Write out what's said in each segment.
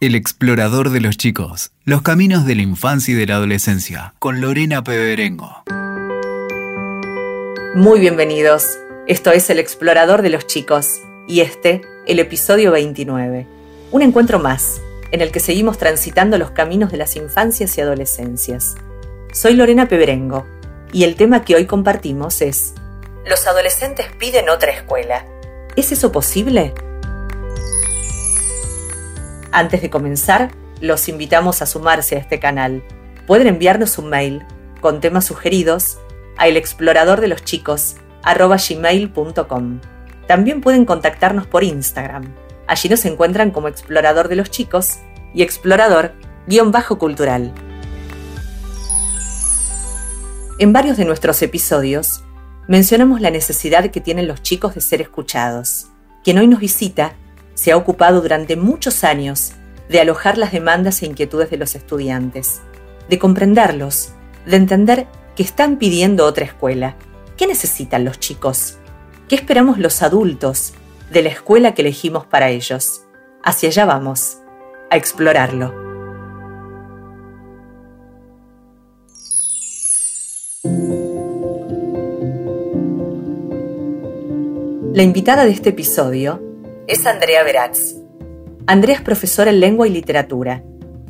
El explorador de los chicos, los caminos de la infancia y de la adolescencia, con Lorena Peberengo. Muy bienvenidos. Esto es El explorador de los chicos y este, el episodio 29. Un encuentro más, en el que seguimos transitando los caminos de las infancias y adolescencias. Soy Lorena Peberengo y el tema que hoy compartimos es Los adolescentes piden otra escuela. ¿Es eso posible? Antes de comenzar, los invitamos a sumarse a este canal. Pueden enviarnos un mail con temas sugeridos a elexploradordeloschicos@gmail.com. También pueden contactarnos por Instagram. Allí nos encuentran como Explorador de los Chicos y Explorador-Cultural. En varios de nuestros episodios mencionamos la necesidad que tienen los chicos de ser escuchados. Quien hoy nos visita se ha ocupado durante muchos años de alojar las demandas e inquietudes de los estudiantes, de comprenderlos, de entender que están pidiendo otra escuela. ¿Qué necesitan los chicos? ¿Qué esperamos los adultos de la escuela que elegimos para ellos? Hacia allá vamos, a explorarlo. La invitada de este episodio es Andrea Veraz. Andrea es profesora en lengua y literatura,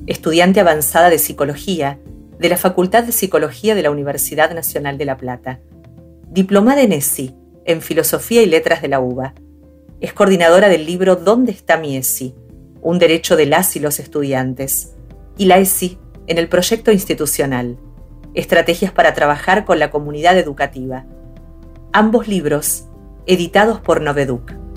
estudiante avanzada de psicología de la Facultad de Psicología de la Universidad Nacional de La Plata, diplomada en ESI, en Filosofía y Letras de la UBA. Es coordinadora del libro ¿Dónde está mi ESI? Un derecho de las y los estudiantes, y la ESI en el proyecto institucional, Estrategias para trabajar con la comunidad educativa. Ambos libros editados por Noveduc.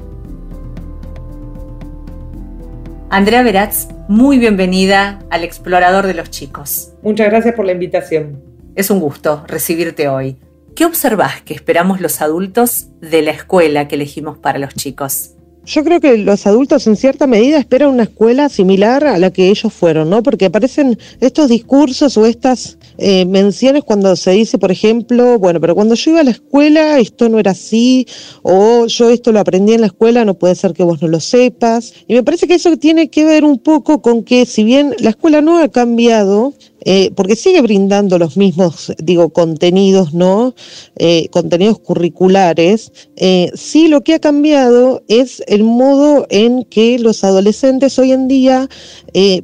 Andrea Veraz, muy bienvenida al Explorador de los Chicos. Muchas gracias por la invitación. Es un gusto recibirte hoy. ¿Qué observás que esperamos los adultos de la escuela que elegimos para los chicos? Yo creo que los adultos en cierta medida esperan una escuela similar a la que ellos fueron, ¿no? Porque aparecen estos discursos o estas eh, menciones cuando se dice, por ejemplo, bueno, pero cuando yo iba a la escuela esto no era así, o yo esto lo aprendí en la escuela, no puede ser que vos no lo sepas. Y me parece que eso tiene que ver un poco con que si bien la escuela no ha cambiado, eh, porque sigue brindando los mismos, digo, contenidos, ¿no? Eh, contenidos curriculares. Eh, sí lo que ha cambiado es el modo en que los adolescentes hoy en día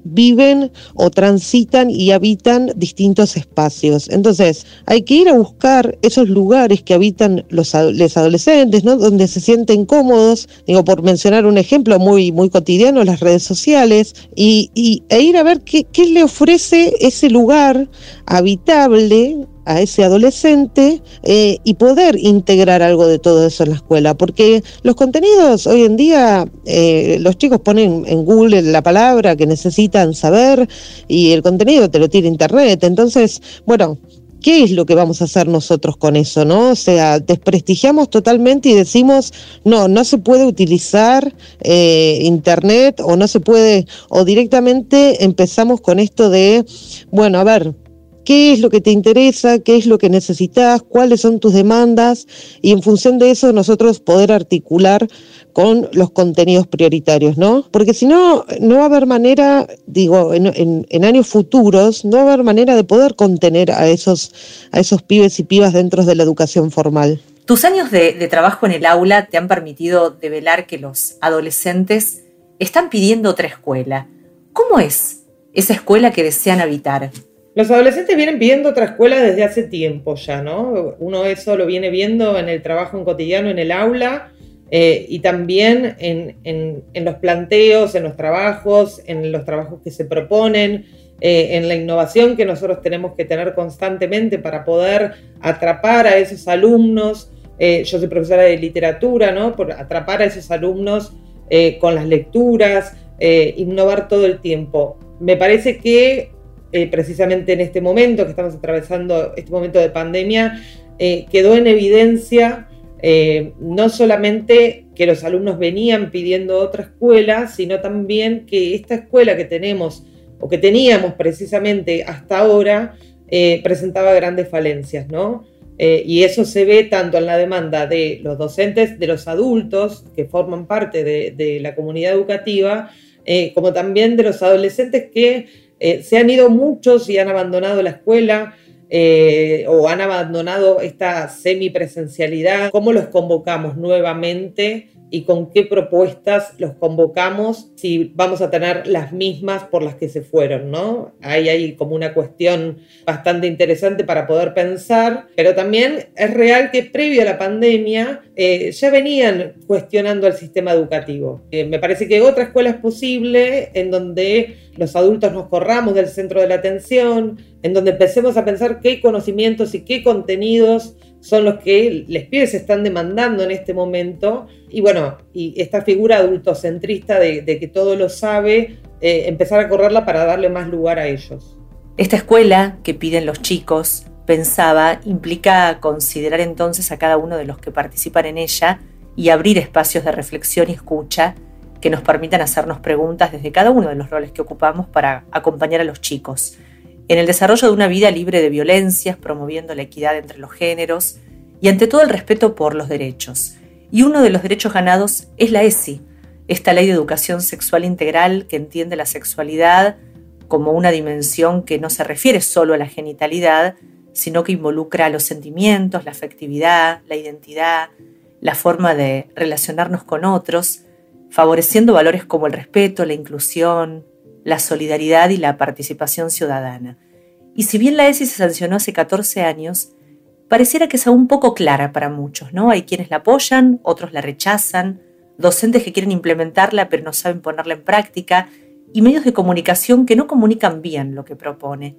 viven o transitan y habitan distintos espacios. Entonces, hay que ir a buscar esos lugares que habitan los, adolescentes, ¿no? Donde se sienten cómodos, digo, por mencionar un ejemplo muy, muy cotidiano, las redes sociales, y, e ir a ver qué le ofrece ese lugar habitable a ese adolescente eh, y poder integrar algo de todo eso en la escuela, porque los contenidos hoy en día, eh, los chicos ponen en Google la palabra que necesitan saber y el contenido te lo tira internet, entonces, bueno, ¿Qué es lo que vamos a hacer nosotros con eso, no? O sea, desprestigiamos totalmente y decimos, no, no se puede utilizar eh, Internet o no se puede, o directamente empezamos con esto de, bueno, a ver, qué es lo que te interesa, qué es lo que necesitas, cuáles son tus demandas y en función de eso nosotros poder articular con los contenidos prioritarios, ¿no? Porque si no, no va a haber manera, digo, en, años futuros, no va a haber manera de poder contener a esos, a esos pibes y pibas dentro de la educación formal. Tus años de, de trabajo en el aula te han permitido develar que los adolescentes están pidiendo otra escuela. ¿Cómo es esa escuela que desean habitar? Los adolescentes vienen pidiendo otra escuela desde hace tiempo ya, ¿no? Uno eso lo viene viendo en el trabajo en cotidiano, en el aula, eh, y también en, los planteos, en los trabajos, en los trabajos que se proponen, eh, en la innovación que nosotros tenemos que tener constantemente para poder atrapar a esos alumnos. Eh, yo soy profesora de literatura, ¿no? Por atrapar a esos alumnos con las lecturas, innovar todo el tiempo. Me parece que eh, precisamente en este momento que estamos atravesando, este momento de pandemia, eh, quedó en evidencia eh, no solamente que los alumnos venían pidiendo otra escuela, sino también que esta escuela que tenemos o que teníamos precisamente hasta ahora presentaba grandes falencias, ¿no? y eso se ve tanto en la demanda de los docentes, de los adultos que forman parte de la comunidad educativa, como también de los adolescentes que eh, se han ido muchos y han abandonado la escuela. Eh, o han abandonado esta semipresencialidad, ¿cómo los convocamos nuevamente y con qué propuestas los convocamos si vamos a tener las mismas por las que se fueron, ¿no? Ahí hay como una cuestión bastante interesante para poder pensar, pero también es real que previo a la pandemia eh, ya venían cuestionando el sistema educativo. Eh, me parece que otra escuela es posible en donde los adultos nos corramos del centro de la atención, en donde empecemos a pensar qué conocimientos y qué contenidos son los que les pibes están demandando en este momento. Y bueno, y esta figura adultocentrista de, que todo lo sabe, eh, empezar a correrla para darle más lugar a ellos. Esta escuela que piden los chicos, pensaba, implica considerar entonces a cada uno de los que participan en ella y abrir espacios de reflexión y escucha que nos permitan hacernos preguntas desde cada uno de los roles que ocupamos para acompañar a los chicos en el desarrollo de una vida libre de violencias, promoviendo la equidad entre los géneros y ante todo el respeto por los derechos. Y uno de los derechos ganados es la ESI, esta ley de educación sexual integral que entiende la sexualidad como una dimensión que no se refiere solo a la genitalidad, sino que involucra los sentimientos, la afectividad, la identidad, la forma de relacionarnos con otros, favoreciendo valores como el respeto, la inclusión, la solidaridad y la participación ciudadana. Y si bien la ESI se sancionó hace 14 años, pareciera que es aún poco clara para muchos, ¿no? Hay quienes la apoyan, otros la rechazan, docentes que quieren implementarla pero no saben ponerla en práctica, y medios de comunicación que no comunican bien lo que propone.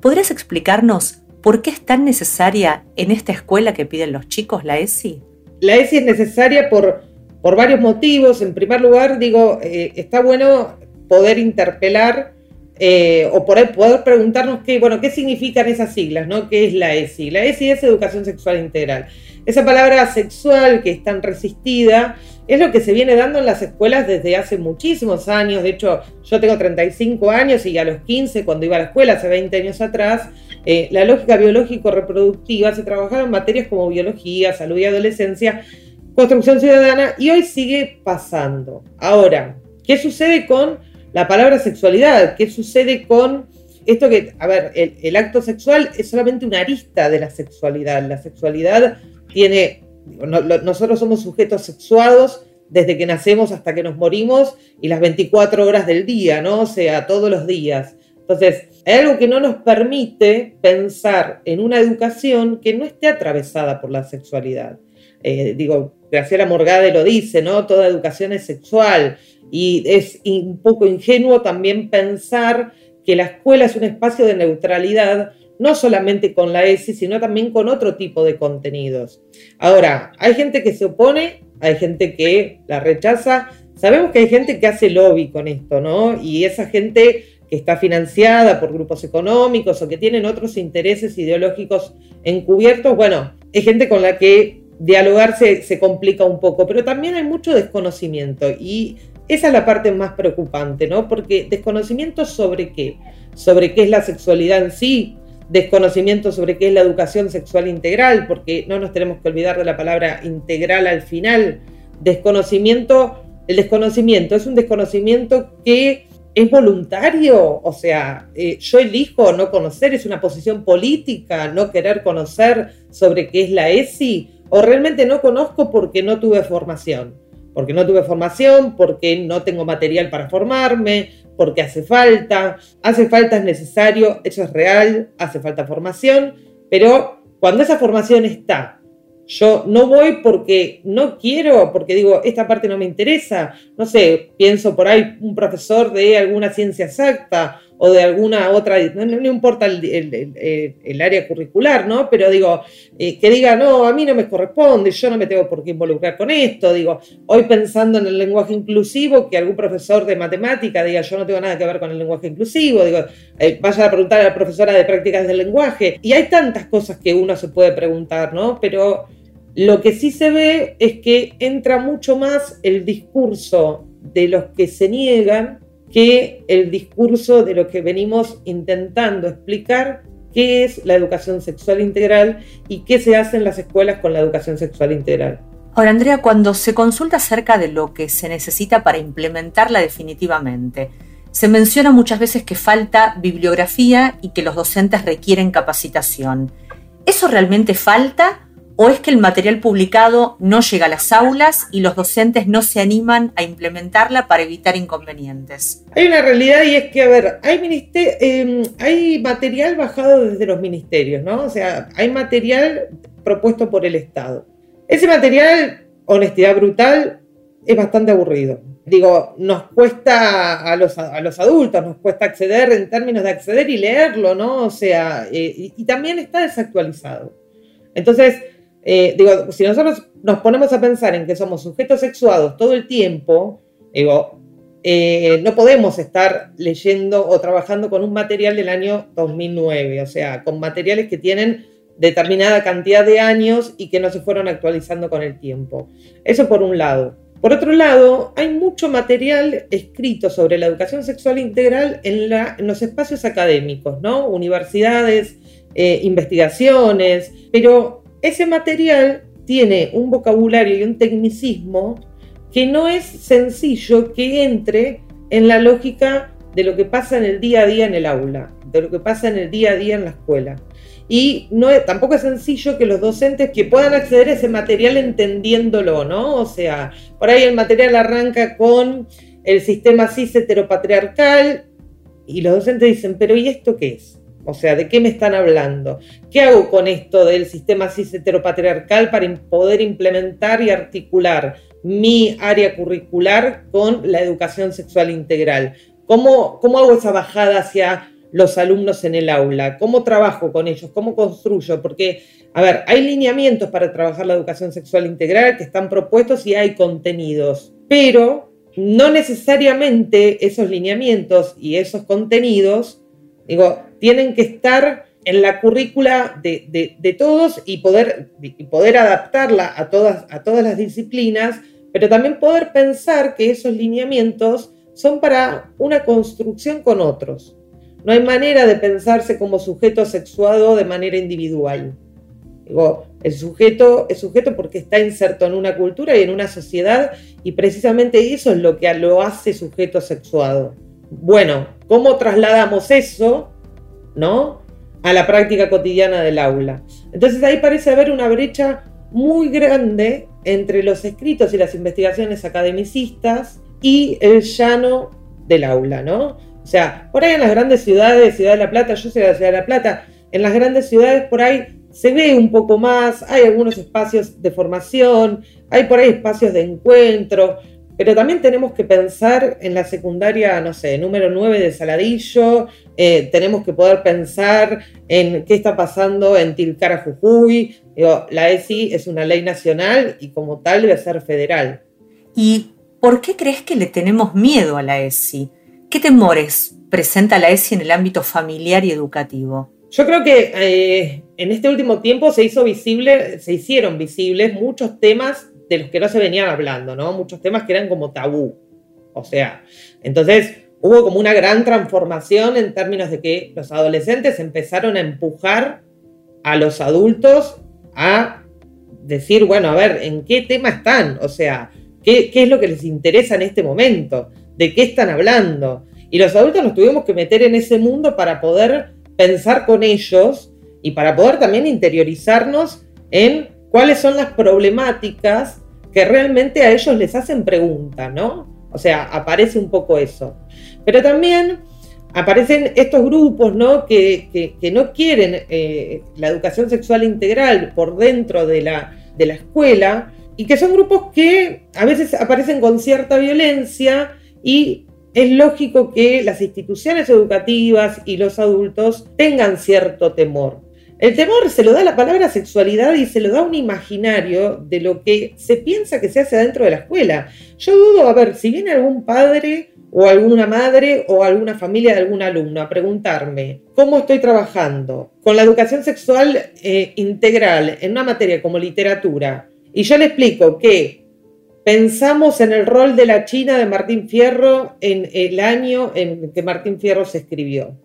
¿Podrías explicarnos por qué es tan necesaria en esta escuela que piden los chicos la ESI? La ESI es necesaria por, por varios motivos. En primer lugar, digo, eh, está bueno poder interpelar eh, o poder, poder preguntarnos qué, bueno, qué significan esas siglas, ¿no? ¿Qué es la ESI? La ESI es Educación Sexual Integral. Esa palabra sexual que es tan resistida es lo que se viene dando en las escuelas desde hace muchísimos años. De hecho, yo tengo 35 años y a los 15, cuando iba a la escuela, hace 20 años atrás, eh, la lógica biológico-reproductiva se trabajaba en materias como biología, salud y adolescencia, construcción ciudadana, y hoy sigue pasando. Ahora, ¿qué sucede con la palabra sexualidad. ¿Qué sucede con esto que, a ver, el, acto sexual es solamente una arista de la sexualidad. La sexualidad tiene, nosotros somos sujetos sexuados desde que nacemos hasta que nos morimos y las 24 horas del día, ¿no? O sea, todos los días. Entonces, hay algo que no nos permite pensar en una educación que no esté atravesada por la sexualidad. Eh, digo, Graciela Morgade lo dice, ¿no? Toda educación es sexual. Y es un poco ingenuo también pensar que la escuela es un espacio de neutralidad, no solamente con la ESI, sino también con otro tipo de contenidos. Ahora, hay gente que se opone, hay gente que la rechaza. Sabemos que hay gente que hace lobby con esto, ¿no? Y esa gente que está financiada por grupos económicos o que tienen otros intereses ideológicos encubiertos, bueno, es gente con la que dialogar se, se complica un poco, pero también hay mucho desconocimiento y esa es la parte más preocupante, ¿no? Porque desconocimiento sobre qué? Sobre qué es la sexualidad en sí, desconocimiento sobre qué es la educación sexual integral, porque no nos tenemos que olvidar de la palabra integral al final. Desconocimiento, el desconocimiento es un desconocimiento que es voluntario, o sea, eh, yo elijo no conocer, es una posición política, no querer conocer sobre qué es la ESI, o realmente no conozco porque no tuve formación. Porque no tuve formación, porque no tengo material para formarme, porque hace falta, hace falta, es necesario, eso es real, hace falta formación, pero cuando esa formación está, yo no voy porque no quiero, porque digo, esta parte no me interesa, no sé, pienso por ahí un profesor de alguna ciencia exacta o de alguna otra, no, importa el, área curricular, ¿no? Pero digo, eh, que diga, no, a mí no me corresponde, yo no me tengo por qué involucrar con esto, digo, hoy pensando en el lenguaje inclusivo, que algún profesor de matemática diga, yo no tengo nada que ver con el lenguaje inclusivo, digo, eh, vaya a preguntar a la profesora de prácticas del lenguaje, y hay tantas cosas que uno se puede preguntar, ¿no? Pero lo que sí se ve es que entra mucho más el discurso de los que se niegan que el discurso de lo que venimos intentando explicar qué es la educación sexual integral y qué se hace en las escuelas con la educación sexual integral. Ahora, Andrea, cuando se consulta acerca de lo que se necesita para implementarla definitivamente, se menciona muchas veces que falta bibliografía y que los docentes requieren capacitación. ¿Eso realmente falta o es que el material publicado no llega a las aulas y los docentes no se animan a implementarla para evitar inconvenientes? Hay una realidad y es que, a ver, hay, em, hay material bajado desde los ministerios, ¿no? O sea, hay material propuesto por el Estado. Ese material, honestidad brutal, es bastante aburrido. Digo, nos cuesta a los, a los adultos, nos cuesta acceder en términos de acceder y leerlo, ¿no? O sea, eh, y, también está desactualizado. Entonces, eh, digo, si nosotros nos ponemos a pensar en que somos sujetos sexuados todo el tiempo, digo, eh, no podemos estar leyendo o trabajando con un material del año 2009, o sea, con materiales que tienen determinada cantidad de años y que no se fueron actualizando con el tiempo. Eso por un lado. Por otro lado, hay mucho material escrito sobre la educación sexual integral en, los espacios académicos, ¿no? Universidades, eh, investigaciones, pero ese material tiene un vocabulario y un tecnicismo que no es sencillo que entre en la lógica de lo que pasa en el día a día en el aula, de lo que pasa en el día a día en la escuela y no tampoco es sencillo que los docentes que puedan acceder a ese material entendiéndolo, ¿no? O sea, por ahí el material arranca con el sistema cis heteropatriarcal y los docentes dicen, pero ¿y esto qué es? O sea, ¿de qué me están hablando? ¿Qué hago con esto del sistema cis heteropatriarcal para poder implementar y articular mi área curricular con la educación sexual integral? ¿Cómo, cómo hago esa bajada hacia los alumnos en el aula? ¿Cómo trabajo con ellos? ¿Cómo construyo? Porque, a ver, hay lineamientos para trabajar la educación sexual integral que están propuestos y hay contenidos, pero no necesariamente esos lineamientos y esos contenidos, digo, tienen que estar en la currícula de, todos y poder, y poder adaptarla a todas, a todas las disciplinas, pero también poder pensar que esos lineamientos son para una construcción con otros. No hay manera de pensarse como sujeto sexuado de manera individual. Digo, el sujeto es sujeto porque está inserto en una cultura y en una sociedad y precisamente eso es lo que lo hace sujeto sexuado. Bueno, ¿cómo trasladamos eso, no, a la práctica cotidiana del aula? Entonces ahí parece haber una brecha muy grande entre los escritos y las investigaciones academicistas y el llano del aula, ¿no? O sea, por ahí en las grandes ciudades, Ciudad de la Plata, yo soy de la Ciudad de la Plata, en las grandes ciudades por ahí se ve un poco más, hay algunos espacios de formación, hay por ahí espacios de encuentro, pero también tenemos que pensar en la secundaria, no sé, número 9 de Saladillo, eh, tenemos que poder pensar en qué está pasando en Tilcara, Jujuy. la ESI es una ley nacional y como tal debe ser federal. ¿Y por qué crees que le tenemos miedo a la ESI? ¿Qué temores presenta la ESI en el ámbito familiar y educativo? Yo creo que eh, en este último tiempo se hizo visible, se hicieron visibles muchos temas de los que no se venían hablando, ¿no? Muchos temas que eran como tabú. O sea, entonces hubo como una gran transformación en términos de que los adolescentes empezaron a empujar a los adultos a decir, bueno, a ver, ¿en qué tema están? O sea, ¿qué, qué es lo que les interesa en este momento? de qué están hablando. Y los adultos nos tuvimos que meter en ese mundo para poder pensar con ellos y para poder también interiorizarnos en cuáles son las problemáticas que realmente a ellos les hacen pregunta, ¿no? O sea, aparece un poco eso. Pero también aparecen estos grupos, ¿no? Que, no quieren eh, la educación sexual integral por dentro de la, de la escuela y que son grupos que a veces aparecen con cierta violencia y es lógico que las instituciones educativas y los adultos tengan cierto temor. El temor se lo da la palabra sexualidad y se lo da un imaginario de lo que se piensa que se hace dentro de la escuela. Yo dudo, a ver, si viene algún padre o alguna madre o alguna familia de algún alumno a preguntarme cómo estoy trabajando con la educación sexual eh, integral en una materia como literatura, y yo le explico que pensamos en el rol de la China de Martín Fierro en el año en que Martín Fierro se escribió.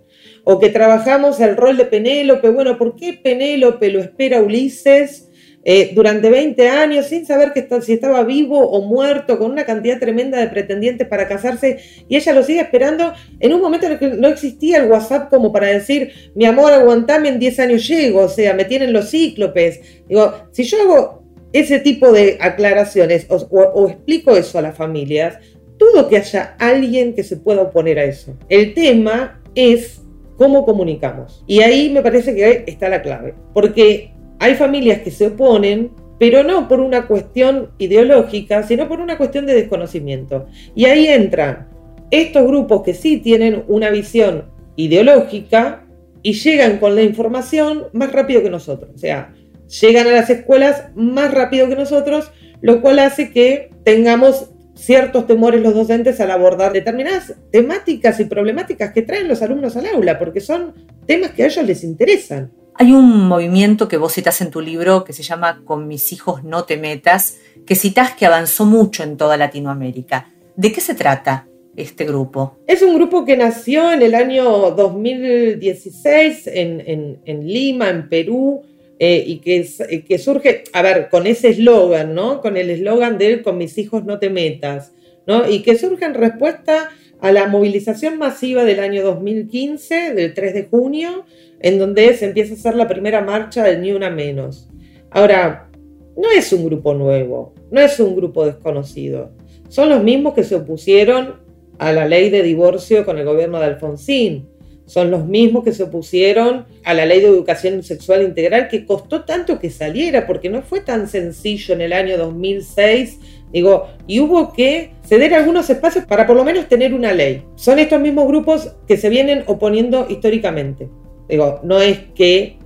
O que trabajamos el rol de Penélope. Bueno, ¿por qué Penélope lo espera Ulises eh, durante 20 años sin saber que si estaba vivo o muerto, con una cantidad tremenda de pretendientes para casarse, y ella lo sigue esperando en un momento en el que no existía el WhatsApp como para decir, mi amor, aguantame, en 10 años llego, o sea, me tienen los cíclopes. Digo, si yo hago ese tipo de aclaraciones o explico eso a las familias, dudo que haya alguien que se pueda oponer a eso. El tema es cómo comunicamos. Y ahí me parece que está la clave, porque hay familias que se oponen, pero no por una cuestión ideológica, sino por una cuestión de desconocimiento. Y ahí entran estos grupos que sí tienen una visión ideológica y llegan con la información más rápido que nosotros. O sea, llegan a las escuelas más rápido que nosotros, lo cual hace que tengamos ciertos temores los docentes al abordar determinadas temáticas y problemáticas que traen los alumnos al aula, porque son temas que a ellos les interesan. Hay un movimiento que vos citas en tu libro que se llama Con mis hijos no te metas, que citas que avanzó mucho en toda Latinoamérica. ¿De qué se trata este grupo? Es un grupo que nació en el año 2016 en, en, Lima, en Perú, eh, y que, eh, que, surge, a ver, con ese eslogan, ¿no? Con el eslogan de Con mis hijos no te metas, ¿no? Y que surge en respuesta a la movilización masiva del año 2015, del 3 de junio, en donde se empieza a hacer la primera marcha del Ni Una Menos. Ahora, no es un grupo nuevo, no es un grupo desconocido. Son los mismos que se opusieron a la ley de divorcio con el gobierno de Alfonsín. Son los mismos que se opusieron a la ley de educación sexual integral que costó tanto que saliera, porque no fue tan sencillo en el año 2006 Digo, y hubo que ceder algunos espacios para por lo menos tener una ley. Son estos mismos grupos que se vienen oponiendo históricamente. Digo, no es que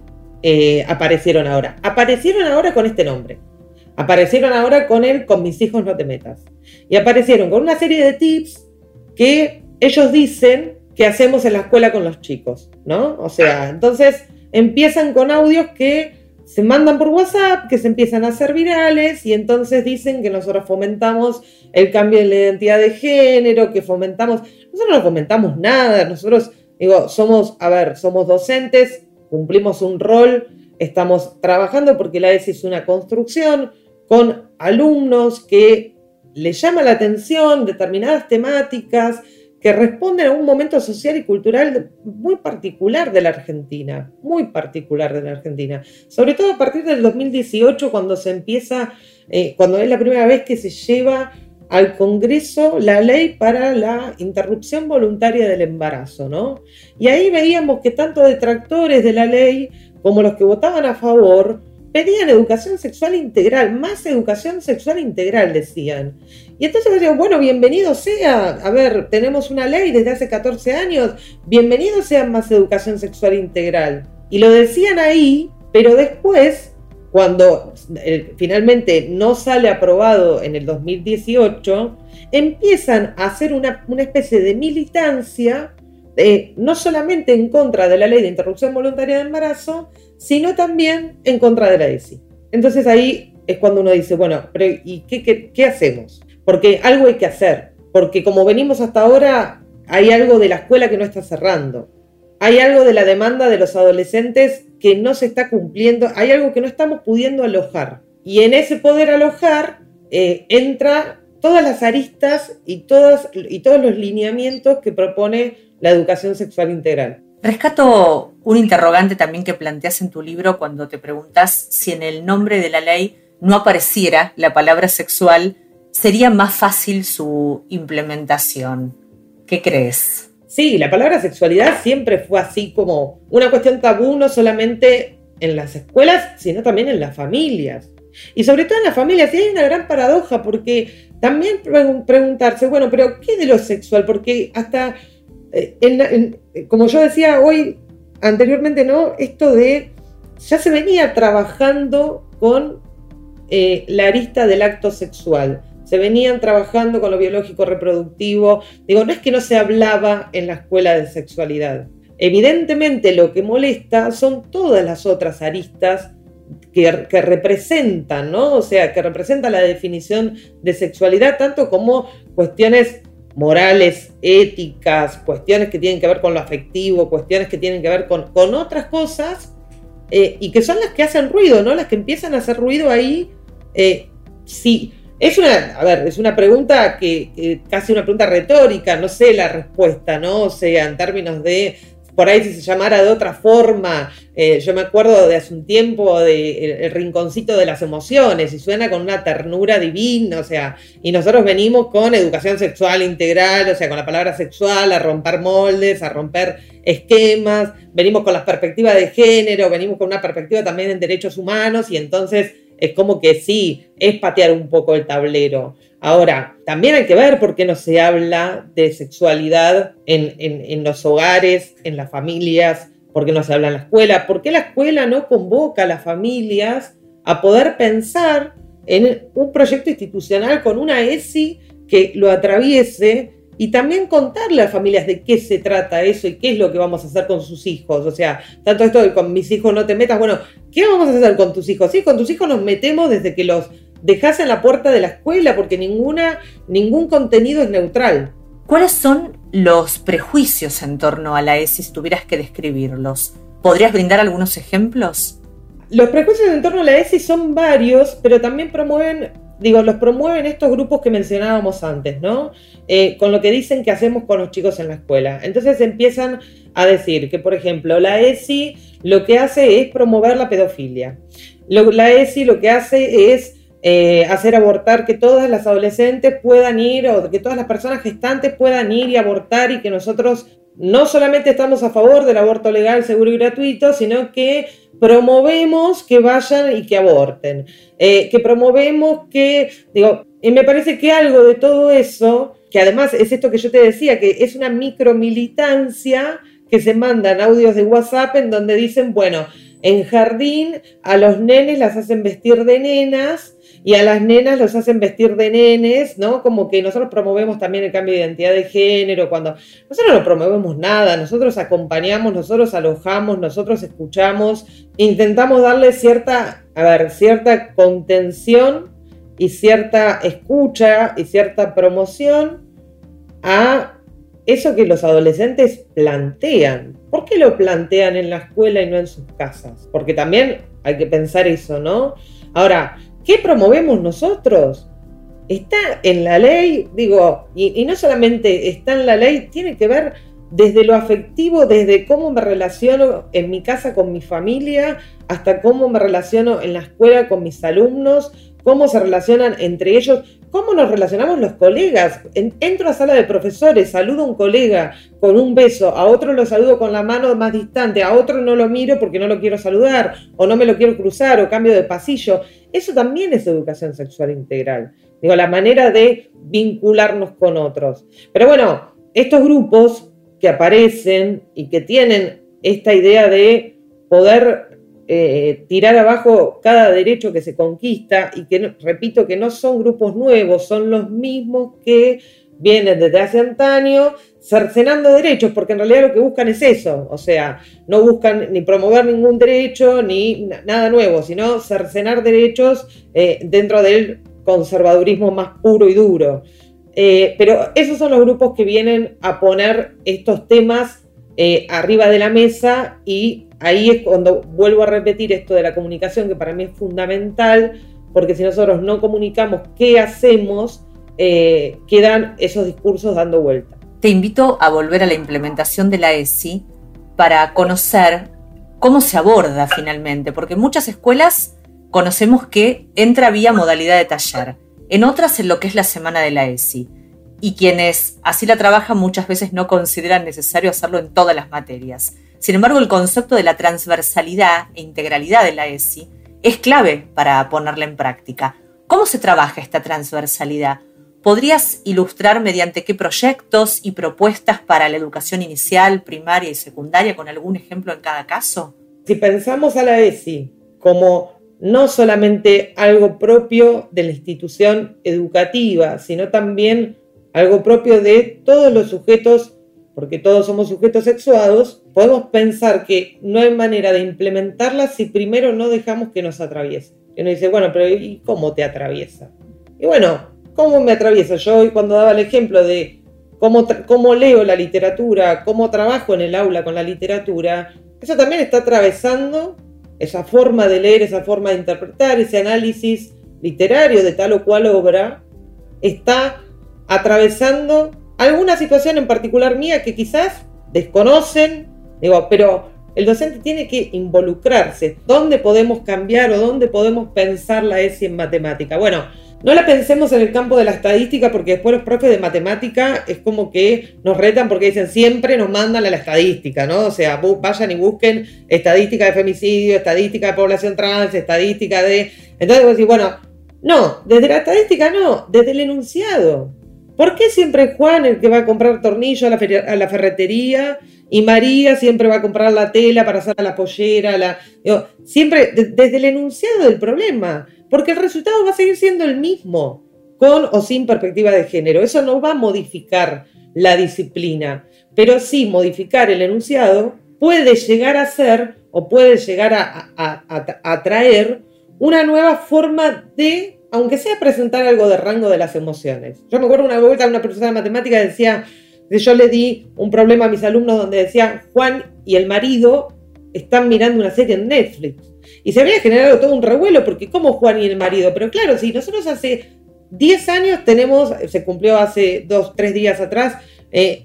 eh, aparecieron ahora. Aparecieron ahora con este nombre. Aparecieron ahora con el con mis hijos no te metas. Y aparecieron con una serie de tips que ellos dicen que hacemos en la escuela con los chicos, ¿no? O sea, entonces empiezan con audios que se mandan por WhatsApp, que se empiezan a hacer virales y entonces dicen que nosotros fomentamos el cambio de la identidad de género, que fomentamos, nosotros no fomentamos nada, nosotros Digo, somos, a ver, somos docentes, cumplimos un rol, estamos trabajando porque la ESI es una construcción con alumnos que les llama la atención determinadas temáticas que responden a un momento social y cultural muy particular de la Argentina, muy particular de la Argentina. Sobre todo a partir del 2018, cuando se empieza, eh, cuando es la primera vez que se lleva al Congreso la ley para la interrupción voluntaria del embarazo, ¿no? Y ahí veíamos que tanto detractores de la ley como los que votaban a favor pedían educación sexual integral, más educación sexual integral, decían. Y entonces decían, bueno, bienvenido sea, a ver, tenemos una ley desde hace 14 años, bienvenido sea más educación sexual integral. Y lo decían ahí, pero después cuando eh, finalmente no sale aprobado en el 2018, empiezan a hacer una, especie de militancia, eh, no solamente en contra de la ley de interrupción voluntaria de embarazo, sino también en contra de la ESI. Entonces ahí es cuando uno dice, bueno, ¿y qué, qué hacemos? Porque algo hay que hacer, porque como venimos hasta ahora, hay algo de la escuela que no está cerrando hay algo de la demanda de los adolescentes que no se está cumpliendo, hay algo que no estamos pudiendo alojar. Y en ese poder alojar eh, entra todas las aristas y, todas, y todos los lineamientos que propone la educación sexual integral. Rescato un interrogante también que planteas en tu libro cuando te preguntas si en el nombre de la ley no apareciera la palabra sexual, sería más fácil su implementación. ¿Qué crees? Sí, la palabra sexualidad siempre fue así como una cuestión tabú, no solamente en las escuelas, sino también en las familias. Y sobre todo en las familias, y hay una gran paradoja, porque también preguntarse, bueno, pero ¿qué de lo sexual? Porque hasta, eh, como yo decía hoy anteriormente, ¿no? Esto de, ya se venía trabajando con eh, la arista del acto sexual se venían trabajando con lo biológico reproductivo. Digo, no es que no se hablaba en la escuela de sexualidad. Evidentemente lo que molesta son todas las otras aristas que, representan, ¿no? O sea, que representan la definición de sexualidad, tanto como cuestiones morales, éticas, cuestiones que tienen que ver con lo afectivo, cuestiones que tienen que ver con, con otras cosas eh, y que son las que hacen ruido, ¿no? Las que empiezan a hacer ruido ahí. Eh, sí, es una, a ver, es una pregunta que, casi una pregunta retórica, no sé la respuesta, ¿no? O sea, en términos de por ahí si se llamara de otra forma, eh, yo me acuerdo de hace un tiempo de el, rinconcito de las emociones y suena con una ternura divina, o sea, y nosotros venimos con educación sexual integral, o sea, con la palabra sexual, a romper moldes, a romper esquemas, venimos con las perspectivas de género, venimos con una perspectiva también en derechos humanos y entonces es como que sí, es patear un poco el tablero. Ahora, también hay que ver por qué no se habla de sexualidad en, los hogares, en las familias, por qué no se habla en la escuela, por qué la escuela no convoca a las familias a poder pensar en un proyecto institucional con una ESI que lo atraviese y también contarle a las familias de qué se trata eso y qué es lo que vamos a hacer con sus hijos. O sea, tanto esto de con mis hijos no te metas, bueno, ¿qué vamos a hacer con tus hijos? Sí, con tus hijos nos metemos desde que los dejas en la puerta de la escuela porque ninguna, ningún contenido es neutral. ¿Cuáles son los prejuicios en torno a la ESI si tuvieras que describirlos? ¿Podrías brindar algunos ejemplos? Los prejuicios en torno a la ESI son varios, pero también promueven digo, los promueven estos grupos que mencionábamos antes, ¿no? Eh, con lo que dicen que hacemos con los chicos en la escuela. Entonces empiezan a decir que, por ejemplo, la ESI lo que hace es promover la pedofilia. la ESI lo que hace es eh, hacer abortar, que todas las adolescentes puedan ir o que todas las personas gestantes puedan ir y abortar y que nosotros no solamente estamos a favor del aborto legal, seguro y gratuito, sino que promovemos que vayan y que aborten, eh, que promovemos que, digo, y me parece que algo de todo eso, que además es esto que yo te decía, que es una micromilitancia que se mandan audios de WhatsApp en donde dicen, bueno, en jardín a los nenes las hacen vestir de nenas y a las nenas los hacen vestir de nenes, ¿no? Como que nosotros promovemos también el cambio de identidad de género, cuando nosotros no promovemos nada, nosotros acompañamos, nosotros alojamos, nosotros escuchamos, intentamos darle cierta, a ver, cierta contención y cierta escucha y cierta promoción a eso que los adolescentes plantean. ¿Por qué lo plantean en la escuela y no en sus casas? Porque también hay que pensar eso, ¿no? Ahora, ¿Qué promovemos nosotros? Está en la ley, digo, y, no solamente está en la ley, tiene que ver desde lo afectivo, desde cómo me relaciono en mi casa con mi familia, hasta cómo me relaciono en la escuela con mis alumnos, cómo se relacionan entre ellos, cómo nos relacionamos los colegas. entro a sala de profesores, saludo a un colega con un beso, a otro lo saludo con la mano más distante, a otro no lo miro porque no lo quiero saludar, o no me lo quiero cruzar, o cambio de pasillo. Eso también es educación sexual integral. Digo, la manera de vincularnos con otros. Pero bueno, estos grupos que aparecen y que tienen esta idea de poder eh, tirar abajo cada derecho que se conquista y que, repito, que no son grupos nuevos, son los mismos que vienen desde hace antaño cercenando derechos, porque en realidad lo que buscan es eso, o sea, no buscan ni promover ningún derecho ni nada nuevo, sino cercenar derechos eh, dentro del conservadurismo más puro y duro. Eh, pero esos son los grupos que vienen a poner estos temas arriba de la mesa y ahí es cuando vuelvo a repetir esto de la comunicación, que para mí es fundamental, porque si nosotros no comunicamos qué hacemos, eh, quedan esos discursos dando vuelta. Te invito a volver a la implementación de la ESI para conocer cómo se aborda finalmente, porque en muchas escuelas conocemos que entra vía modalidad de taller, en otras en lo que es la semana de la ESI, y quienes así la trabajan muchas veces no consideran necesario hacerlo en todas las materias. Sin embargo, el concepto de la transversalidad e integralidad de la ESI es clave para ponerla en práctica. ¿Cómo se trabaja esta transversalidad? ¿Podrías ilustrar mediante qué proyectos y propuestas para la educación inicial, primaria y secundaria con algún ejemplo en cada caso? Si pensamos a la ESI como no solamente algo propio de la institución educativa, sino también algo propio de todos los sujetos porque todos somos sujetos sexuados, podemos pensar que no hay manera de implementarla si primero no dejamos que nos atraviese. Y uno dice, bueno, pero ¿y cómo te atraviesa? Y bueno, ¿cómo me atraviesa? Yo hoy cuando daba el ejemplo de cómo, cómo leo la literatura, cómo trabajo en el aula con la literatura, eso también está atravesando esa forma de leer, esa forma de interpretar, ese análisis literario de tal o cual obra, está atravesando alguna situación en particular mía que quizás desconocen, digo, pero el docente tiene que involucrarse. ¿Dónde podemos cambiar o dónde podemos pensar la ESI en matemática? Bueno, no la pensemos en el campo de la estadística porque después los profes de matemática es como que nos retan porque dicen siempre nos mandan a la estadística, ¿no? O sea, vayan y busquen estadística de femicidio, estadística de población trans, estadística de... Entonces vos decís, bueno, no, desde la estadística no, desde el enunciado. ¿Por qué siempre es Juan el que va a comprar tornillo a la, ferretería y María siempre va a comprar la tela para hacer la pollera? Siempre desde el enunciado del problema, porque el resultado va a seguir siendo el mismo, con o sin perspectiva de género. Eso no va a modificar la disciplina, pero sí modificar el enunciado puede llegar a ser o puede llegar a, a traer una nueva forma de aunque sea presentar algo de rango de las emociones. Yo me acuerdo una vuelta una profesora de matemática decía, yo le di un problema a mis alumnos donde decía, Juan y el marido están mirando una serie en Netflix. Y se había generado todo un revuelo, porque ¿cómo Juan y el marido? Pero claro, si nosotros hace 10 años tenemos, se cumplió hace dos, tres días atrás, 10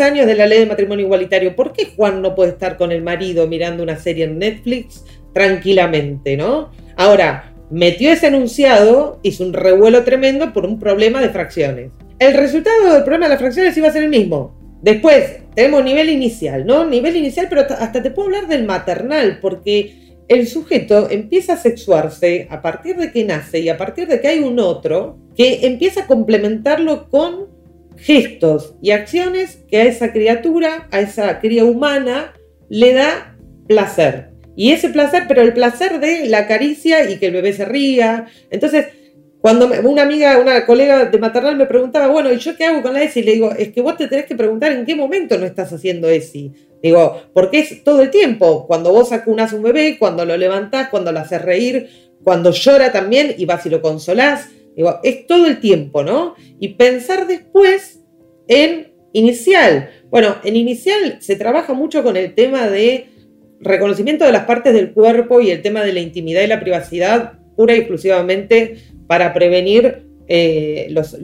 eh, años de la ley de matrimonio igualitario, ¿por qué Juan no puede estar con el marido mirando una serie en Netflix tranquilamente, no? Ahora, metió ese enunciado, hizo un revuelo tremendo por un problema de fracciones. El resultado del problema de las fracciones iba a ser el mismo. Después tenemos nivel inicial, ¿no? Nivel inicial, pero hasta te puedo hablar del maternal, porque el sujeto empieza a sexuarse a partir de que nace y a partir de que hay un otro que empieza a complementarlo con gestos y acciones que a esa criatura, a esa cría humana, le da placer. Y ese placer, pero el placer de la caricia y que el bebé se ría. Entonces, cuando una amiga, una colega de maternal me preguntaba, bueno, ¿y yo qué hago con la ESI? Le digo, es que vos te tenés que preguntar en qué momento no estás haciendo ESI. Digo, porque es todo el tiempo. Cuando vos acunas un bebé, cuando lo levantás, cuando lo haces reír, cuando llora también y vas y lo consolás. Digo, es todo el tiempo, ¿no? Y pensar después en inicial. Bueno, en inicial se trabaja mucho con el tema de reconocimiento de las partes del cuerpo y el tema de la intimidad y la privacidad pura y exclusivamente para prevenir eh, los,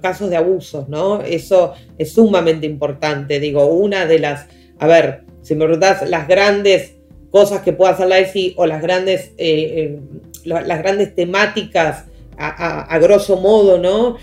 casos de abusos, ¿no? Eso es sumamente importante. Digo, una de las, a ver, si me preguntas las grandes cosas que pueda hacer la ESI o las grandes, eh, eh, las grandes temáticas a, grosso modo, ¿no?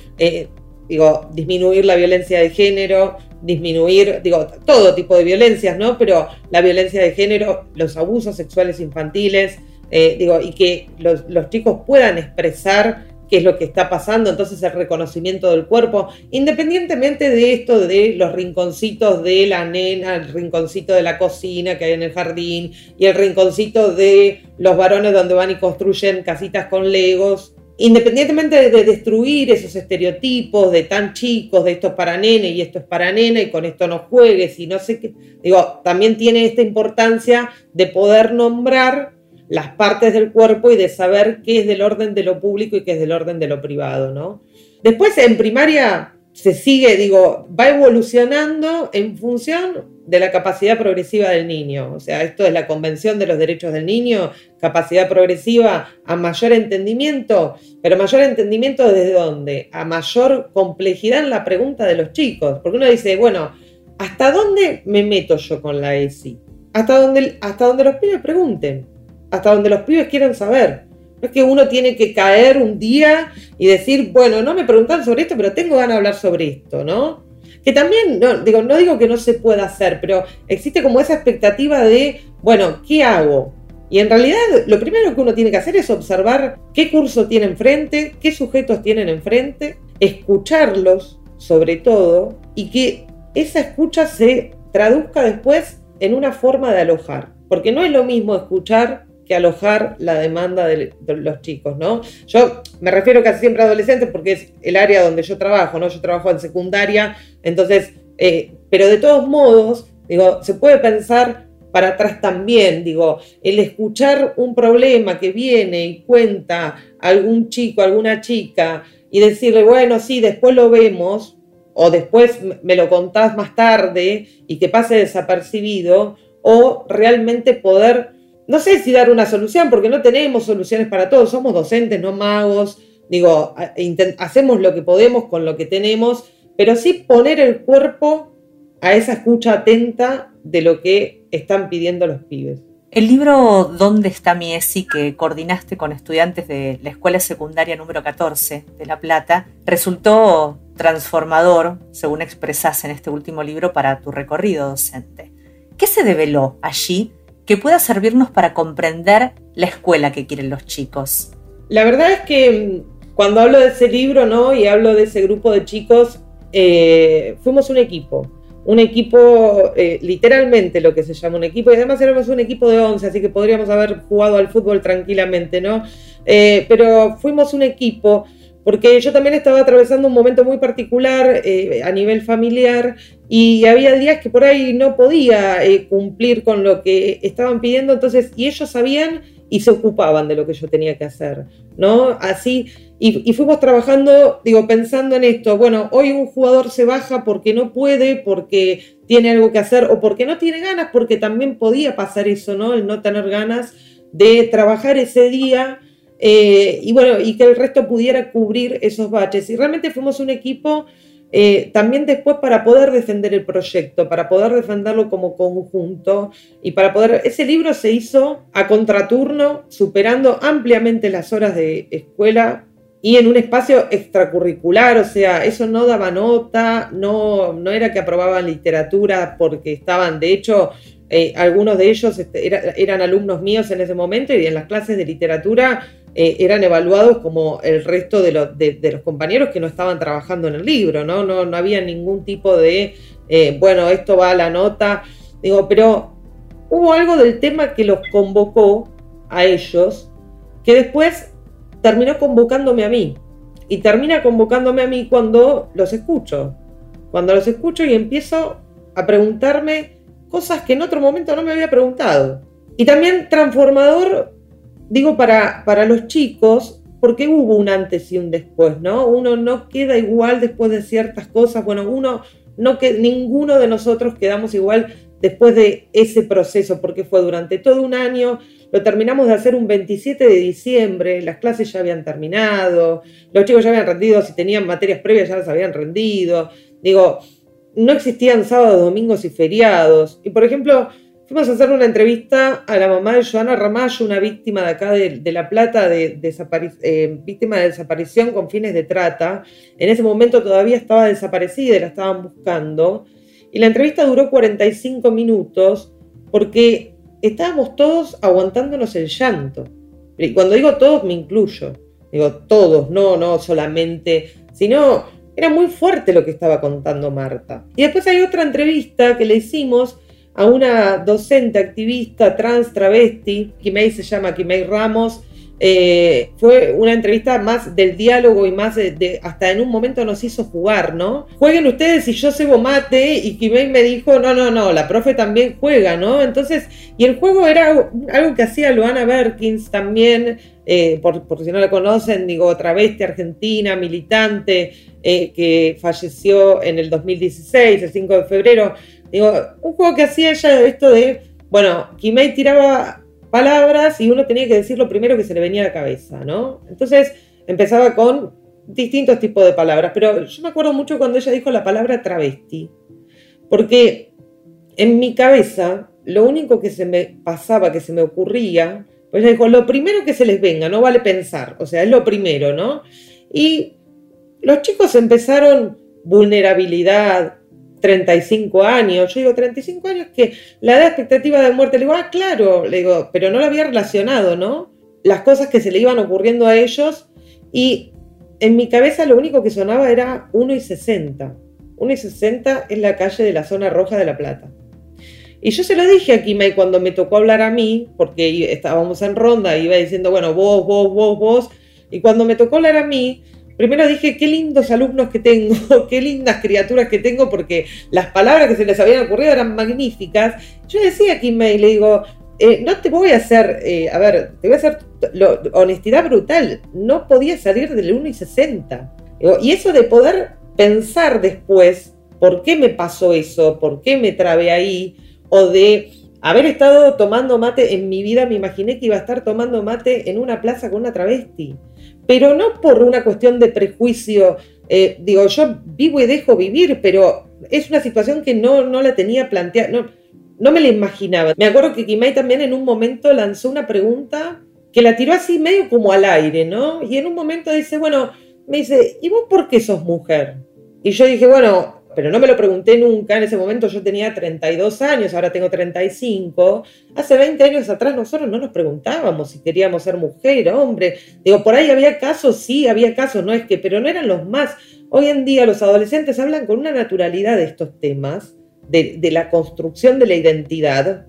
digo, disminuir la violencia de género, disminuir, digo, todo tipo de violencias, ¿no? Pero la violencia de género, los abusos sexuales infantiles, eh, digo, y que los, chicos puedan expresar qué es lo que está pasando, entonces el reconocimiento del cuerpo, independientemente de esto, de los rinconcitos de la nena, el rinconcito de la cocina que hay en el jardín y el rinconcito de los varones donde van y construyen casitas con legos, independientemente de destruir esos estereotipos de tan chicos, de esto es para nene y esto es para nena y con esto no juegues y no sé qué, digo, también tiene esta importancia de poder nombrar las partes del cuerpo y de saber qué es del orden de lo público y qué es del orden de lo privado, ¿no? Después en primaria se sigue, digo, va evolucionando en función de la capacidad progresiva del niño. O sea, esto es la Convención de los Derechos del Niño, capacidad progresiva a mayor entendimiento, pero mayor entendimiento desde dónde? A mayor complejidad en la pregunta de los chicos. Porque uno dice, bueno, ¿hasta dónde me meto yo con la ESI? Hasta donde, hasta donde los pibes pregunten, hasta donde los pibes quieran saber. No es que uno tiene que caer un día y decir, bueno, no me preguntan sobre esto, pero tengo ganas de hablar sobre esto, ¿no? Que también, no digo, no digo que no se pueda hacer, pero existe como esa expectativa de, bueno, ¿qué hago? Y en realidad lo primero que uno tiene que hacer es observar qué curso tiene enfrente, qué sujetos tienen enfrente, escucharlos sobre todo y que esa escucha se traduzca después en una forma de alojar. Porque no es lo mismo escuchar que alojar la demanda de, los chicos, ¿no? Yo me refiero casi siempre a adolescentes porque es el área donde yo trabajo, ¿no? Yo trabajo en secundaria, entonces, eh, pero de todos modos, digo, se puede pensar para atrás también, digo, el escuchar un problema que viene y cuenta algún chico, alguna chica, y decirle, bueno, sí, después lo vemos, o después me lo contás más tarde y que pase desapercibido, o realmente poder no sé si dar una solución, porque no tenemos soluciones para todos, somos docentes, no magos, digo, hacemos lo que podemos con lo que tenemos, pero sí poner el cuerpo a esa escucha atenta de lo que están pidiendo los pibes. El libro ¿Dónde está mi ESI? que coordinaste con estudiantes de la Escuela Secundaria número 14 de La Plata resultó transformador, según expresas en este último libro, para tu recorrido docente. ¿Qué se develó allí que pueda servirnos para comprender la escuela que quieren los chicos? La verdad es que mm, cuando hablo de ese libro ¿no? y hablo de ese grupo de chicos, eh, fuimos un equipo un equipo, eh, literalmente lo que se llama un equipo, y además éramos un equipo de 11, así que podríamos haber jugado al fútbol tranquilamente, ¿no? Eh, pero fuimos un equipo porque yo también estaba atravesando un momento muy particular a nivel familiar y había días que por ahí no podía cumplir con lo que estaban pidiendo, entonces, y ellos sabían y se ocupaban de lo que yo tenía que hacer, ¿no? Así, y, fuimos trabajando, digo, pensando en esto, bueno, hoy un jugador se baja porque no puede, porque tiene algo que hacer o porque no tiene ganas, porque también podía pasar eso, ¿no? El no tener ganas de trabajar ese día. Eh, y bueno, y que el resto pudiera cubrir esos baches. Y realmente fuimos un equipo eh, también después para poder defender el proyecto, para poder defenderlo como conjunto y para poder... Ese libro se hizo a contraturno, superando ampliamente las horas de escuela y en un espacio extracurricular, o sea, eso no daba nota, no, no era que aprobaban literatura porque estaban, de hecho, eh, algunos de ellos este, eran alumnos míos en ese momento y en las clases de literatura eh, eran evaluados como el resto de, los compañeros que no estaban trabajando en el libro, ¿no? No, no había ningún tipo de, eh, bueno, esto va a la nota. Digo, pero hubo algo del tema que los convocó a ellos, que después terminó convocándome a mí. Y termina convocándome a mí cuando los escucho. Cuando los escucho y empiezo a preguntarme cosas que en otro momento no me había preguntado. Y también transformador digo para, para los chicos, porque hubo un antes y un después, ¿no? Uno no queda igual después de ciertas cosas, bueno, uno no que ninguno de nosotros quedamos igual después de ese proceso, porque fue durante todo un año, lo terminamos de hacer un 27 de diciembre, las clases ya habían terminado, los chicos ya habían rendido, si tenían materias previas ya las habían rendido, digo, no existían sábados, domingos y feriados, y por ejemplo, Fuimos a hacer una entrevista a la mamá de Joana Ramallo, una víctima de acá de, La Plata, de, eh, víctima de desaparición con fines de trata. En ese momento todavía estaba desaparecida y la estaban buscando. Y la entrevista duró 45 minutos porque estábamos todos aguantándonos el llanto. Y cuando digo todos, me incluyo. Digo todos, no, no solamente, sino era muy fuerte lo que estaba contando Marta. Y después hay otra entrevista que le hicimos a una docente activista trans travesti, Kimei se llama Kimei Ramos. Eh, fue una entrevista más del diálogo y más de, hasta en un momento nos hizo jugar, ¿no? Jueguen ustedes y yo cebo mate y Kimei me dijo, no, no, no, la profe también juega, ¿no? Entonces, y el juego era algo que hacía Luana Berkins también, eh, por, si no la conocen, digo, travesti argentina, militante, eh, que falleció en el 2016, el 5 de febrero. Digo, un juego que hacía ella esto de, bueno, Kimei tiraba palabras y uno tenía que decir lo primero que se le venía a la cabeza, ¿no? Entonces empezaba con distintos tipos de palabras, pero yo me acuerdo mucho cuando ella dijo la palabra travesti, porque en mi cabeza lo único que se me pasaba, que se me ocurría, pues ella dijo, lo primero que se les venga, no vale pensar, o sea, es lo primero, ¿no? Y los chicos empezaron vulnerabilidad, 35 años. Yo digo, 35 años, que la edad expectativa de muerte. Le digo, ah, claro, le digo, pero no lo había relacionado, ¿no? Las cosas que se le iban ocurriendo a ellos. Y en mi cabeza lo único que sonaba era 1 y 60. 1 y 60 es la calle de la zona roja de La Plata. Y yo se lo dije a Kimei cuando me tocó hablar a mí, porque estábamos en ronda, iba diciendo, bueno, vos, vos, vos, vos. Y cuando me tocó hablar a mí, primero dije, qué lindos alumnos que tengo, qué lindas criaturas que tengo, porque las palabras que se les habían ocurrido eran magníficas. Yo decía a Kim le digo, eh, no te voy a hacer, eh, a ver, te voy a hacer honestidad brutal, no podía salir del 1 y 60. Y eso de poder pensar después, ¿por qué me pasó eso? ¿Por qué me trabé ahí? O de haber estado tomando mate en mi vida, me imaginé que iba a estar tomando mate en una plaza con una travesti, pero no por una cuestión de prejuicio. Eh, digo, yo vivo y dejo vivir, pero es una situación que no, no la tenía planteada, no, no me la imaginaba. Me acuerdo que Kimai también en un momento lanzó una pregunta que la tiró así medio como al aire, ¿no? Y en un momento dice, bueno, me dice, ¿y vos por qué sos mujer? Y yo dije, bueno, pero no me lo pregunté nunca, en ese momento yo tenía 32 años, ahora tengo 35, hace 20 años atrás nosotros no nos preguntábamos si queríamos ser mujer, hombre, digo, por ahí había casos, sí, había casos, no es que, pero no eran los más. Hoy en día los adolescentes hablan con una naturalidad de estos temas, de, la construcción de la identidad,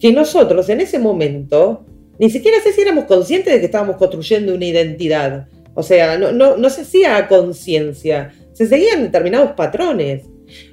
que nosotros en ese momento ni siquiera sé si éramos conscientes de que estábamos construyendo una identidad. O sea, no, no, no se hacía a conciencia se seguían determinados patrones.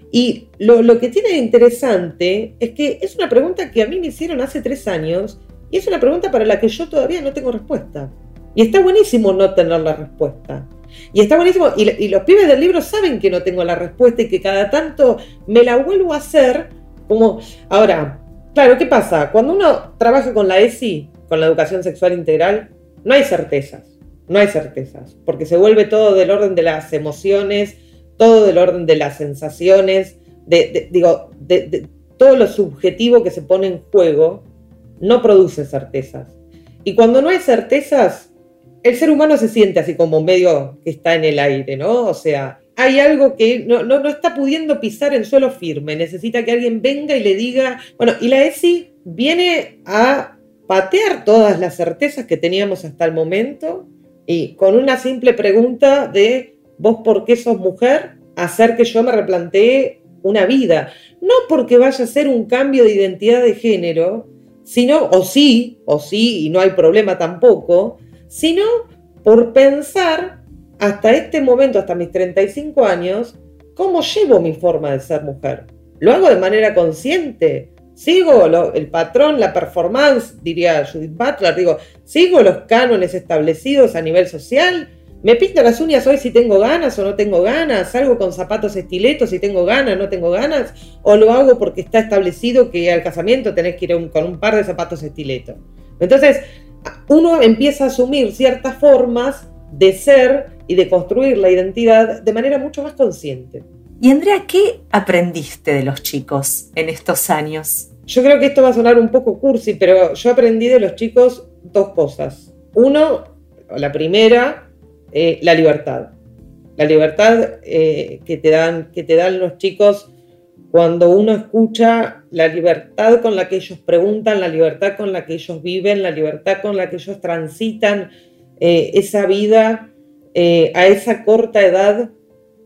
Y lo, que tiene de interesante es que es una pregunta que a mí me hicieron hace tres años y es una pregunta para la que yo todavía no tengo respuesta. Y está buenísimo no tener la respuesta. Y está buenísimo, y, y, los pibes del libro saben que no tengo la respuesta y que cada tanto me la vuelvo a hacer como... Ahora, claro, ¿qué pasa? Cuando uno trabaja con la ESI, con la educación sexual integral, no hay certezas. No hay certezas, porque se vuelve todo del orden de las emociones, todo del orden de las sensaciones, de, digo, de, todo lo subjetivo que se pone en juego, no produce certezas. Y cuando no hay certezas, el ser humano se siente así como medio que está en el aire, ¿no? O sea, hay algo que no, no, no está pudiendo pisar en suelo firme, necesita que alguien venga y le diga, bueno, y la ESI viene a patear todas las certezas que teníamos hasta el momento y con una simple pregunta de vos por qué sos mujer, hacer que yo me replantee una vida. No porque vaya a ser un cambio de identidad de género, sino, o sí, o sí, y no hay problema tampoco, sino por pensar hasta este momento, hasta mis 35 años, cómo llevo mi forma de ser mujer. Lo hago de manera consciente, sigo el patrón, la performance, diría Judith Butler, digo, sigo los cánones establecidos a nivel social, me pinto las uñas hoy si tengo ganas o no tengo ganas, salgo con zapatos estiletos si tengo ganas, no tengo ganas, o lo hago porque está establecido que al casamiento tenés que ir con un par de zapatos estiletos. Entonces, uno empieza a asumir ciertas formas de ser y de construir la identidad de manera mucho más consciente. Y Andrea, ¿qué aprendiste de los chicos en estos años? Yo creo que esto va a sonar un poco cursi, pero yo aprendí de los chicos dos cosas. Uno, la primera, eh, la libertad. La libertad eh, que, te dan, que te dan los chicos cuando uno escucha la libertad con la que ellos preguntan, la libertad con la que ellos viven, la libertad con la que ellos transitan eh, esa vida a esa corta edad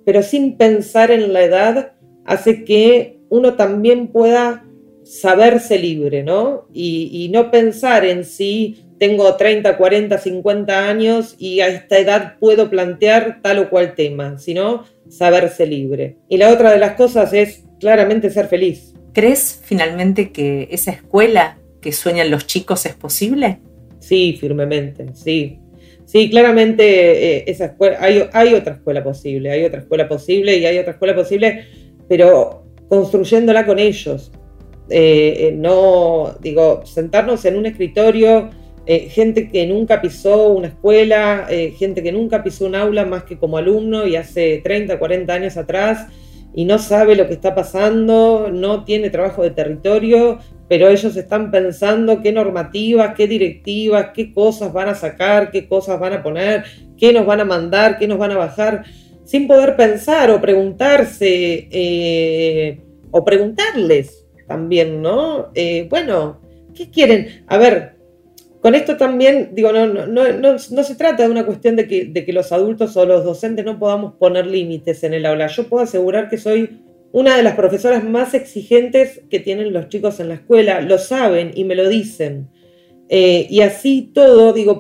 pero sin pensar en la edad hace que uno también pueda saberse libre, ¿no? Y, no pensar en si tengo 30, 40, 50 años y a esta edad puedo plantear tal o cual tema, sino saberse libre. Y la otra de las cosas es claramente ser feliz. ¿Crees finalmente que esa escuela que sueñan los chicos es posible? Sí, firmemente, sí. Sí, claramente eh, esa escuela, hay, otra escuela posible, hay otra escuela posible y hay otra escuela posible, pero construyéndola con ellos. Eh, eh, no, digo, sentarnos en un escritorio, gente que nunca pisó una escuela, gente que nunca pisó un aula más que como alumno y hace 30, 40 años atrás y no sabe lo que está pasando, no tiene trabajo de territorio, pero ellos están pensando qué normativas, qué directivas, qué cosas van a sacar, qué cosas van a poner, qué nos van a mandar, qué nos van a bajar, sin poder pensar o preguntarse eh, o preguntarles también, ¿no? Eh, bueno, ¿qué quieren? A ver, con esto también, digo, no, no, no, no, se trata de una cuestión de que, de que los adultos o los docentes no podamos poner límites en el aula. Yo puedo asegurar que soy una de las profesoras más exigentes que tienen los chicos en la escuela, lo saben y me lo dicen. Eh, y así todo, digo,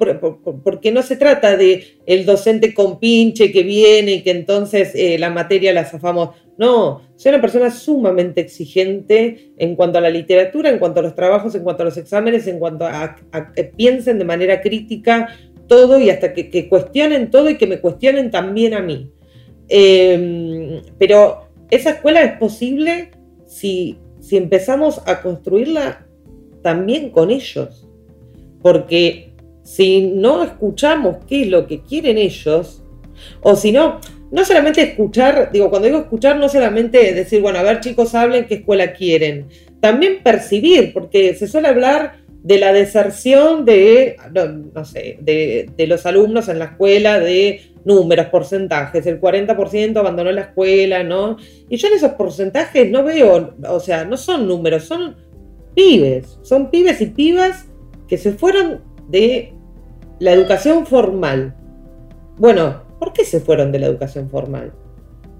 porque no se trata de el docente con pinche que viene y que entonces eh, la materia la zafamos. No, soy una persona sumamente exigente en cuanto a la literatura, en cuanto a los trabajos, en cuanto a los exámenes, en cuanto a, que piensen de manera crítica todo y hasta que, cuestionen todo y que me cuestionen también a mí. Em, pero esa escuela es posible si, si empezamos a construirla también con ellos. Porque si no escuchamos qué es lo que quieren ellos, o si no, no solamente escuchar, digo, cuando digo escuchar, no solamente decir, bueno, a ver chicos, hablen qué escuela quieren, también percibir, porque se suele hablar de la deserción de, no, sé, de, de, los alumnos en la escuela, de números, porcentajes, el 40% abandonó la escuela, ¿no? Y yo en esos porcentajes no veo, o sea, no son números, son pibes, son pibes y pibas que se fueron de la educación formal. Bueno, ¿por qué se fueron de la educación formal?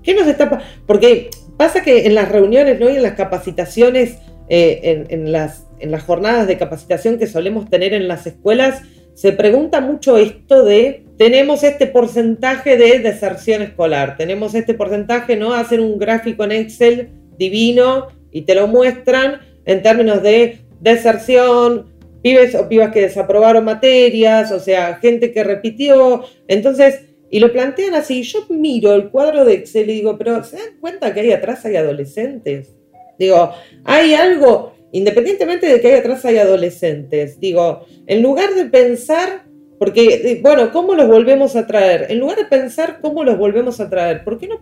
¿Qué nos está Porque pasa que en las reuniones ¿no? y en las capacitaciones, eh, en, las, en las jornadas de capacitación que solemos tener en las escuelas, se pregunta mucho esto de, tenemos este porcentaje de deserción escolar, tenemos este porcentaje, ¿no? Hacen un gráfico en Excel divino y te lo muestran en términos de deserción, pibes o pibas que desaprobaron materias, o sea, gente que repitió. Entonces, y lo plantean así, yo miro el cuadro de Excel y digo, pero ¿se dan cuenta que ahí atrás hay adolescentes? Digo, hay algo, independientemente de que ahí atrás hay adolescentes, digo, en lugar de pensar, porque, eh, bueno, ¿cómo los volvemos a traer? En lugar de pensar cómo los volvemos a traer, ¿por qué no,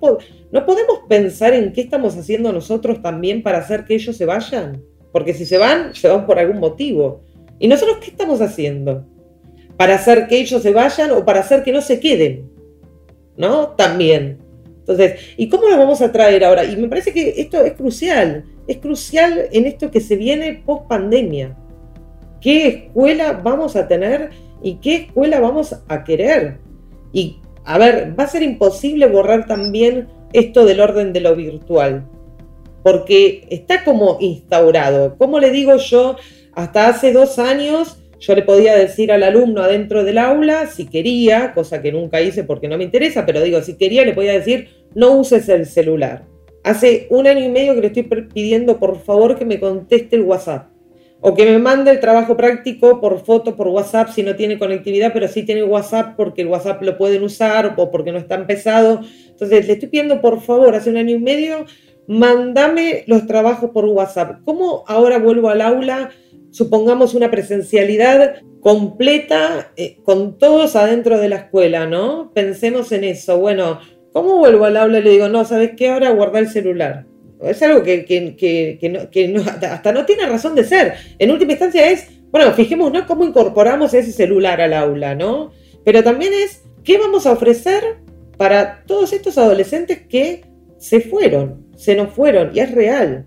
no podemos pensar en qué estamos haciendo nosotros también para hacer que ellos se vayan? Porque si se van, se van por algún motivo. ¿Y nosotros qué estamos haciendo? ¿Para hacer que ellos se vayan o para hacer que no se queden? ¿no? También. Entonces, ¿y cómo lo vamos a traer ahora? Y me parece que esto es crucial, es crucial en esto que se viene post pandemia. ¿Qué escuela vamos a tener y qué escuela vamos a querer? Y, a ver, va a ser imposible borrar también esto del orden de lo virtual, porque está como instaurado. ¿Cómo le digo yo? Hasta hace dos años yo le podía decir al alumno adentro del aula, si quería, cosa que nunca hice porque no me interesa, pero digo, si quería, le podía decir, no uses el celular. Hace un año y medio que le estoy pidiendo, por favor, que me conteste el WhatsApp. O que me mande el trabajo práctico por foto, por WhatsApp, si no tiene conectividad, pero sí tiene WhatsApp porque el WhatsApp lo pueden usar o porque no está empezado. Entonces, le estoy pidiendo, por favor, hace un año y medio, mándame los trabajos por WhatsApp. ¿Cómo ahora vuelvo al aula? supongamos una presencialidad completa eh, con todos adentro de la escuela, ¿no? Pensemos en eso. Bueno, ¿cómo vuelvo al aula y le digo, no, ¿sabes qué? Ahora guarda el celular. Es algo que, hasta no tiene razón de ser. En última instancia es, bueno, fijémonos cómo incorporamos ese celular al aula, ¿no? Pero también es, ¿qué vamos a ofrecer para todos estos adolescentes que se fueron, se nos fueron? Y es real.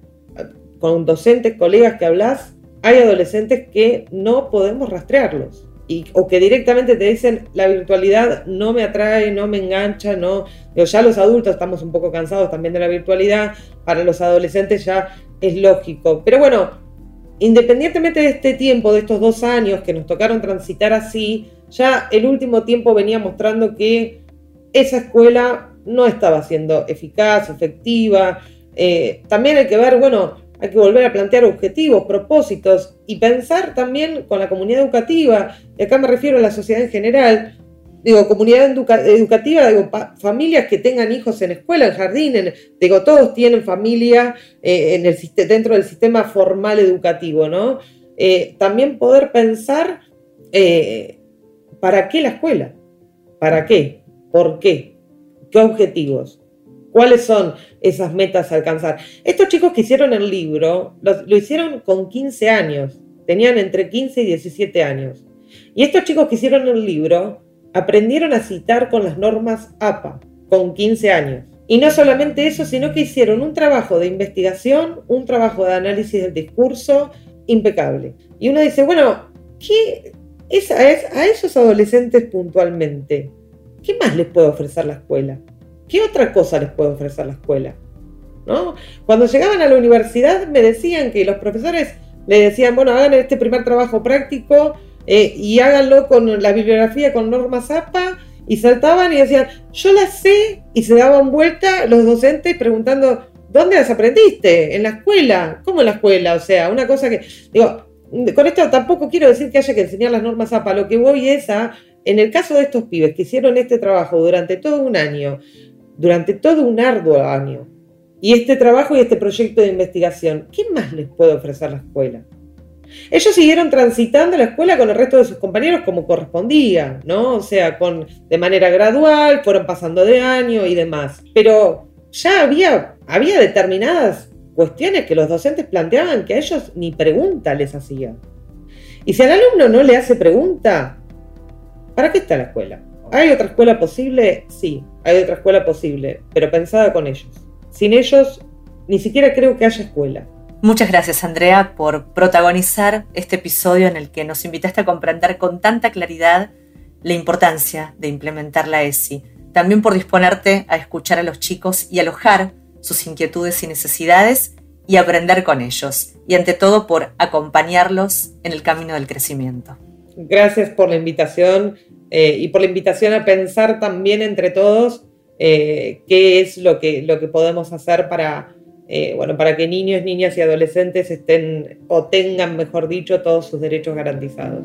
Con docentes, colegas que hablas, hay adolescentes que no podemos rastrearlos. O que directamente te dicen la virtualidad no me atrae, no me engancha, no. ya los adultos estamos un poco cansados también de la virtualidad, para los adolescentes ya es lógico. Pero bueno, independientemente de este tiempo, de estos dos años que nos tocaron transitar así, ya el último tiempo venía mostrando que esa escuela no estaba siendo eficaz, efectiva. Eh, también hay que ver, bueno, hay que volver a plantear objetivos, propósitos y pensar también con la comunidad educativa, y acá me refiero a la sociedad en general, digo, comunidad educativa, digo, familias que tengan hijos en escuela, en jardín, digo, todos tienen familia eh, en dentro del sistema formal educativo, ¿no? Eh, también poder pensar, eh, ¿para qué la escuela? ¿Para qué? ¿Por qué? ¿Qué objetivos? ¿Cuáles son esas metas a alcanzar? Estos chicos que hicieron el libro lo, hicieron con 15 años, tenían entre 15 y 17 años. Y estos chicos que hicieron el libro aprendieron a citar con las normas APA con 15 años. Y no solamente eso, sino que hicieron un trabajo de investigación, un trabajo de análisis del discurso impecable. Y uno dice, bueno, ¿qué es a esos adolescentes puntualmente? ¿Qué más les puede ofrecer la escuela? ¿Qué otra cosa les puede ofrecer la escuela? ¿No? Cuando llegaban a la universidad me decían que los profesores le decían, bueno, hagan este primer trabajo práctico eh, y háganlo con la bibliografía con normas APA y saltaban y decían, yo las sé y se daban vuelta los docentes preguntando, ¿dónde las aprendiste? ¿En la escuela? ¿Cómo en la escuela? O sea, una cosa que, digo, con esto tampoco quiero decir que haya que enseñar las normas APA, lo que voy es a, en el caso de estos pibes que hicieron este trabajo durante todo un año, durante todo un arduo año. Y este trabajo y este proyecto de investigación, ¿qué más les puede ofrecer la escuela? Ellos siguieron transitando la escuela con el resto de sus compañeros como correspondía, ¿no? O sea, con, de manera gradual, fueron pasando de año y demás. Pero ya había, había determinadas cuestiones que los docentes planteaban que a ellos ni pregunta les hacían. Y si al alumno no le hace pregunta, ¿para qué está la escuela? ¿Hay otra escuela posible? Sí, hay otra escuela posible, pero pensada con ellos. Sin ellos, ni siquiera creo que haya escuela. Muchas gracias, Andrea, por protagonizar este episodio en el que nos invitaste a comprender con tanta claridad la importancia de implementar la ESI. También por disponerte a escuchar a los chicos y alojar sus inquietudes y necesidades y aprender con ellos. Y ante todo por acompañarlos en el camino del crecimiento. Gracias por la invitación eh, y por la invitación a pensar también entre todos eh, qué es lo que, lo que podemos hacer para eh, bueno, para que niños, niñas y adolescentes estén o tengan, mejor dicho, todos sus derechos garantizados.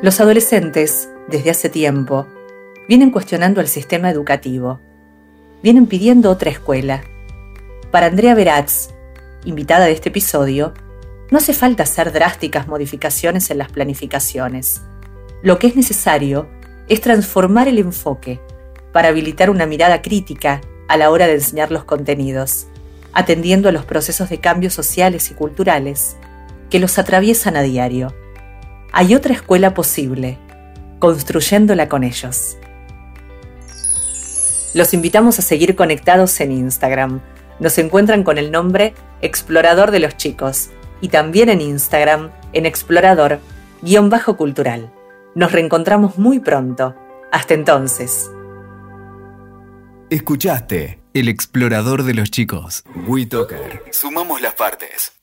Los adolescentes, desde hace tiempo, vienen cuestionando el sistema educativo. Vienen pidiendo otra escuela. Para Andrea Veratz, invitada de este episodio, no hace falta hacer drásticas modificaciones en las planificaciones. Lo que es necesario es transformar el enfoque para habilitar una mirada crítica a la hora de enseñar los contenidos, atendiendo a los procesos de cambios sociales y culturales que los atraviesan a diario. Hay otra escuela posible, construyéndola con ellos. Los invitamos a seguir conectados en Instagram. Nos encuentran con el nombre Explorador de los Chicos y también en Instagram en explorador-cultural. Nos reencontramos muy pronto. Hasta entonces. Escuchaste El explorador de los chicos. WeToker. Sumamos las partes.